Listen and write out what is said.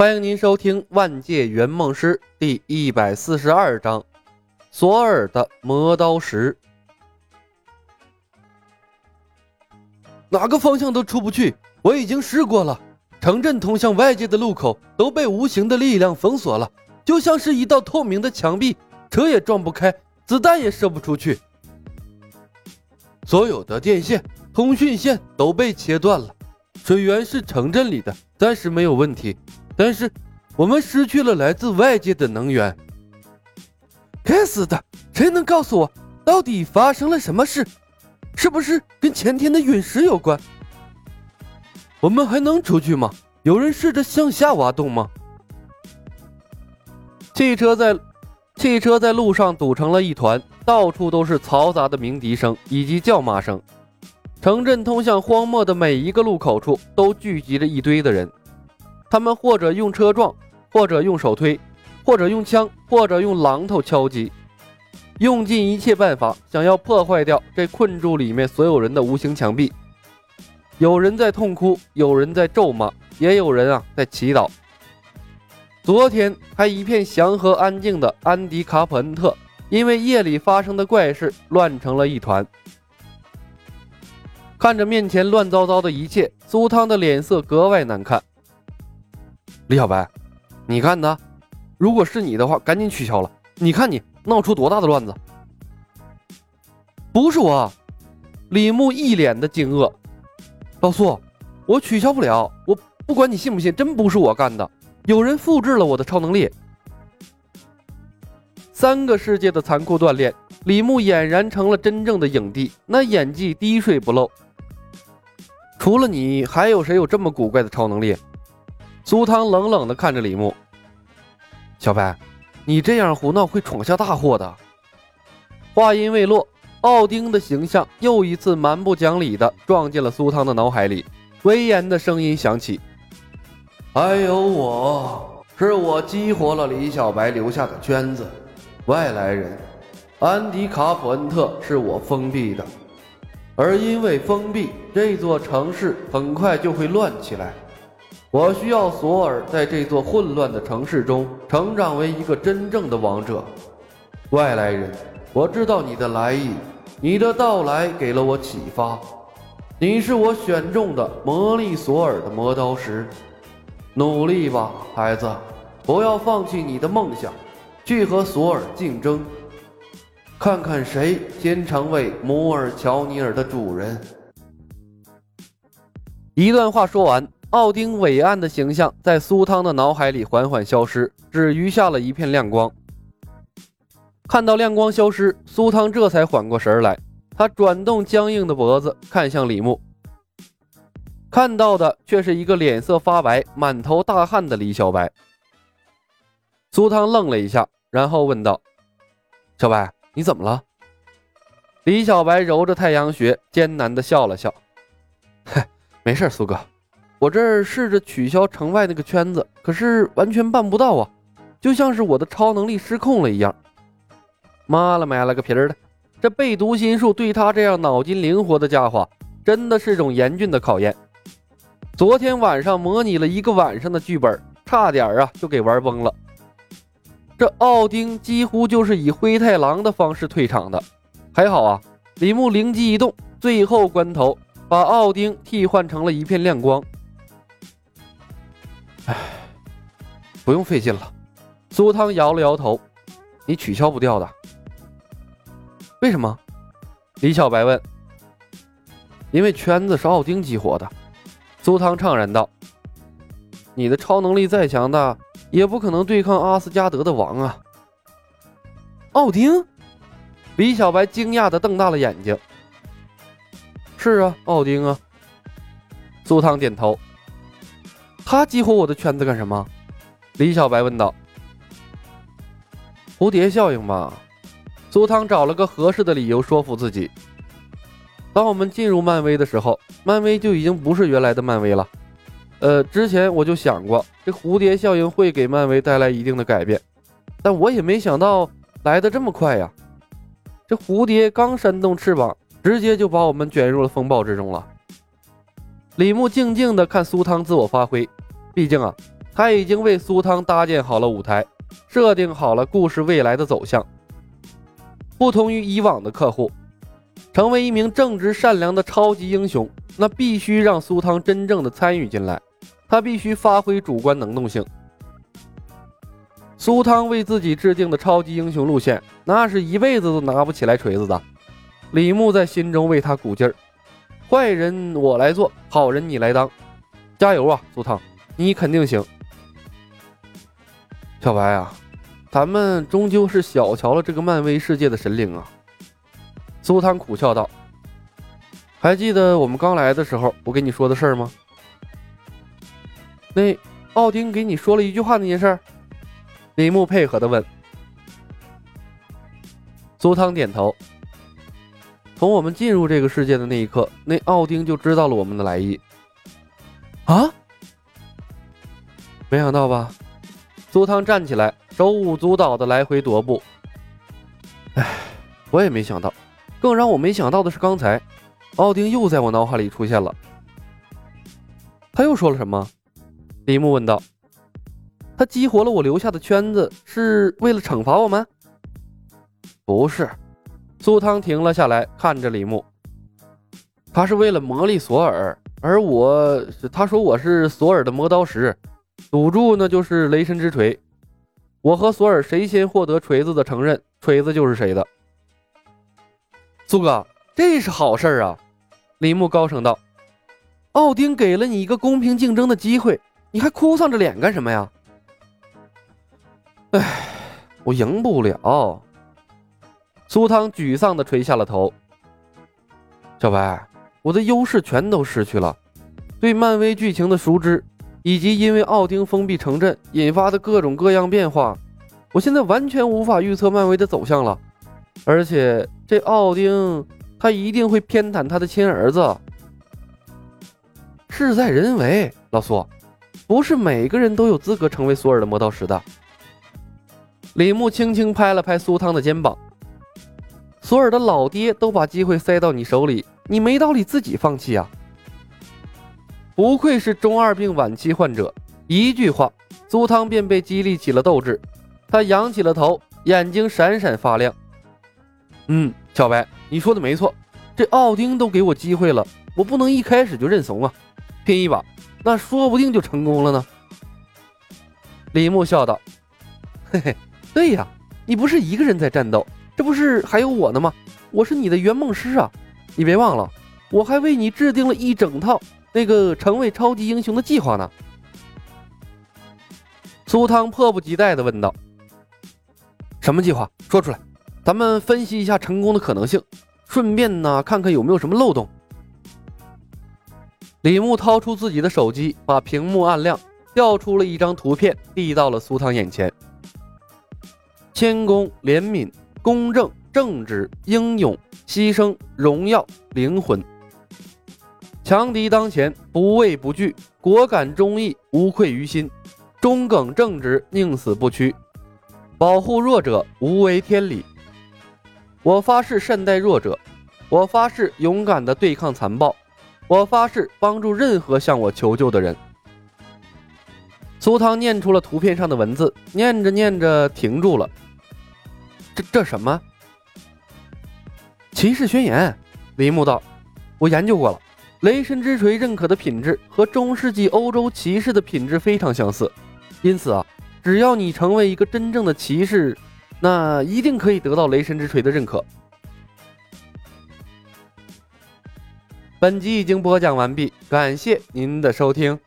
欢迎您收听《万界圆梦师》第一百四十二章：索尔的磨刀石。哪个方向都出不去，我已经试过了。城镇通向外界的路口都被无形的力量封锁了，就像是一道透明的墙壁，车也撞不开，子弹也射不出去。所有的电线、通讯线都被切断了。水源是城镇里的，暂时没有问题。但是，我们失去了来自外界的能源。该死的！谁能告诉我，到底发生了什么事？是不是跟前天的陨石有关？我们还能出去吗？有人试着向下挖洞吗？汽车在，汽车在路上堵成了一团，到处都是嘈杂的鸣笛声以及叫骂声。城镇通向荒漠的每一个路口处都聚集着一堆的人。他们或者用车撞，或者用手推，或者用枪，或者用榔头敲击，用尽一切办法想要破坏掉这困住里面所有人的无形墙壁。有人在痛哭，有人在咒骂，也有人啊在祈祷。昨天还一片祥和安静的安迪卡普恩特，因为夜里发生的怪事乱成了一团。看着面前乱糟糟的一切，苏汤的脸色格外难看。李小白，你看呢？如果是你的话，赶紧取消了。你看你闹出多大的乱子！不是我，李牧一脸的惊愕。老苏，我取消不了。我不管你信不信，真不是我干的。有人复制了我的超能力。三个世界的残酷锻炼，李牧俨然成了真正的影帝，那演技滴水不漏。除了你，还有谁有这么古怪的超能力？苏汤冷冷地看着李牧：“小白，你这样胡闹会闯下大祸的。”话音未落，奥丁的形象又一次蛮不讲理地撞进了苏汤的脑海里，威严的声音响起：“还有我，是我激活了李小白留下的圈子，外来人，安迪卡普恩特是我封闭的，而因为封闭，这座城市很快就会乱起来。”我需要索尔在这座混乱的城市中成长为一个真正的王者。外来人，我知道你的来意，你的到来给了我启发。你是我选中的魔力索尔的磨刀石，努力吧，孩子，不要放弃你的梦想，去和索尔竞争，看看谁先成为摩尔乔尼尔的主人。一段话说完。奥丁伟岸的形象在苏汤的脑海里缓缓消失，只余下了一片亮光。看到亮光消失，苏汤这才缓过神来。他转动僵硬的脖子，看向李牧，看到的却是一个脸色发白、满头大汗的李小白。苏汤愣了一下，然后问道：“小白，你怎么了？”李小白揉着太阳穴，艰难地笑了笑：“嗨，没事，苏哥。”我这儿试着取消城外那个圈子，可是完全办不到啊，就像是我的超能力失控了一样。妈了买了个皮儿的，这背读心术对他这样脑筋灵活的家伙，真的是种严峻的考验。昨天晚上模拟了一个晚上的剧本，差点啊就给玩崩了。这奥丁几乎就是以灰太狼的方式退场的，还好啊，李牧灵机一动，最后关头把奥丁替换成了一片亮光。唉，不用费劲了。苏汤摇了摇头：“你取消不掉的。”为什么？李小白问。因为圈子是奥丁激活的。苏汤怅然道：“你的超能力再强大，也不可能对抗阿斯加德的王啊。”奥丁？李小白惊讶的瞪大了眼睛。是啊，奥丁啊。苏汤点头。他激活我的圈子干什么？李小白问道。蝴蝶效应吧。苏汤找了个合适的理由说服自己。当我们进入漫威的时候，漫威就已经不是原来的漫威了。呃，之前我就想过，这蝴蝶效应会给漫威带来一定的改变，但我也没想到来的这么快呀。这蝴蝶刚扇动翅膀，直接就把我们卷入了风暴之中了。李牧静静的看苏汤自我发挥。毕竟啊，他已经为苏汤搭建好了舞台，设定好了故事未来的走向。不同于以往的客户，成为一名正直善良的超级英雄，那必须让苏汤真正的参与进来，他必须发挥主观能动性。苏汤为自己制定的超级英雄路线，那是一辈子都拿不起来锤子的。李牧在心中为他鼓劲儿：“坏人我来做，好人你来当，加油啊，苏汤，你肯定行。”小白啊。咱们终究是小瞧了这个漫威世界的神灵啊！苏汤苦笑道：“还记得我们刚来的时候，我跟你说的事儿吗？那奥丁给你说了一句话那件事。”李牧配合的问。苏汤点头。从我们进入这个世界的那一刻，那奥丁就知道了我们的来意。啊！没想到吧？苏汤站起来。手舞足蹈的来回踱步，哎，我也没想到，更让我没想到的是，刚才奥丁又在我脑海里出现了。他又说了什么？李牧问道。他激活了我留下的圈子，是为了惩罚我们？不是。苏汤停了下来，看着李牧。他是为了磨砺索尔，而我，他说我是索尔的磨刀石，赌注呢就是雷神之锤。我和索尔谁先获得锤子的承认，锤子就是谁的。苏哥，这是好事啊！李牧高声道：“奥丁给了你一个公平竞争的机会，你还哭丧着脸干什么呀？”哎，我赢不了。苏汤沮丧地垂下了头。小白，我的优势全都失去了，对漫威剧情的熟知。以及因为奥丁封闭城镇引发的各种各样变化，我现在完全无法预测漫威的走向了。而且这奥丁他一定会偏袒他的亲儿子，事在人为。老苏，不是每个人都有资格成为索尔的魔道石的。李牧轻轻拍了拍苏汤的肩膀：“索尔的老爹都把机会塞到你手里，你没道理自己放弃啊。”不愧是中二病晚期患者，一句话，苏汤便被激励起了斗志。他仰起了头，眼睛闪闪发亮。嗯，小白，你说的没错，这奥丁都给我机会了，我不能一开始就认怂啊！拼一把，那说不定就成功了呢。李牧笑道：“嘿嘿，对呀，你不是一个人在战斗，这不是还有我呢吗？我是你的圆梦师啊！你别忘了，我还为你制定了一整套。”那个成为超级英雄的计划呢？苏汤迫不及待地问道：“什么计划？说出来，咱们分析一下成功的可能性，顺便呢看看有没有什么漏洞。”李牧掏出自己的手机，把屏幕按亮，调出了一张图片，递到了苏汤眼前：“谦恭、怜悯、公正、正直、英勇、牺牲、荣耀、灵魂。”强敌当前，不畏不惧，果敢忠义，无愧于心，忠耿正直，宁死不屈，保护弱者，无违天理。我发誓善待弱者，我发誓勇敢的对抗残暴，我发誓帮助任何向我求救的人。苏唐念出了图片上的文字，念着念着停住了。这这什么？骑士宣言？李牧道：“我研究过了。”雷神之锤认可的品质和中世纪欧洲骑士的品质非常相似，因此啊，只要你成为一个真正的骑士，那一定可以得到雷神之锤的认可。本集已经播讲完毕，感谢您的收听。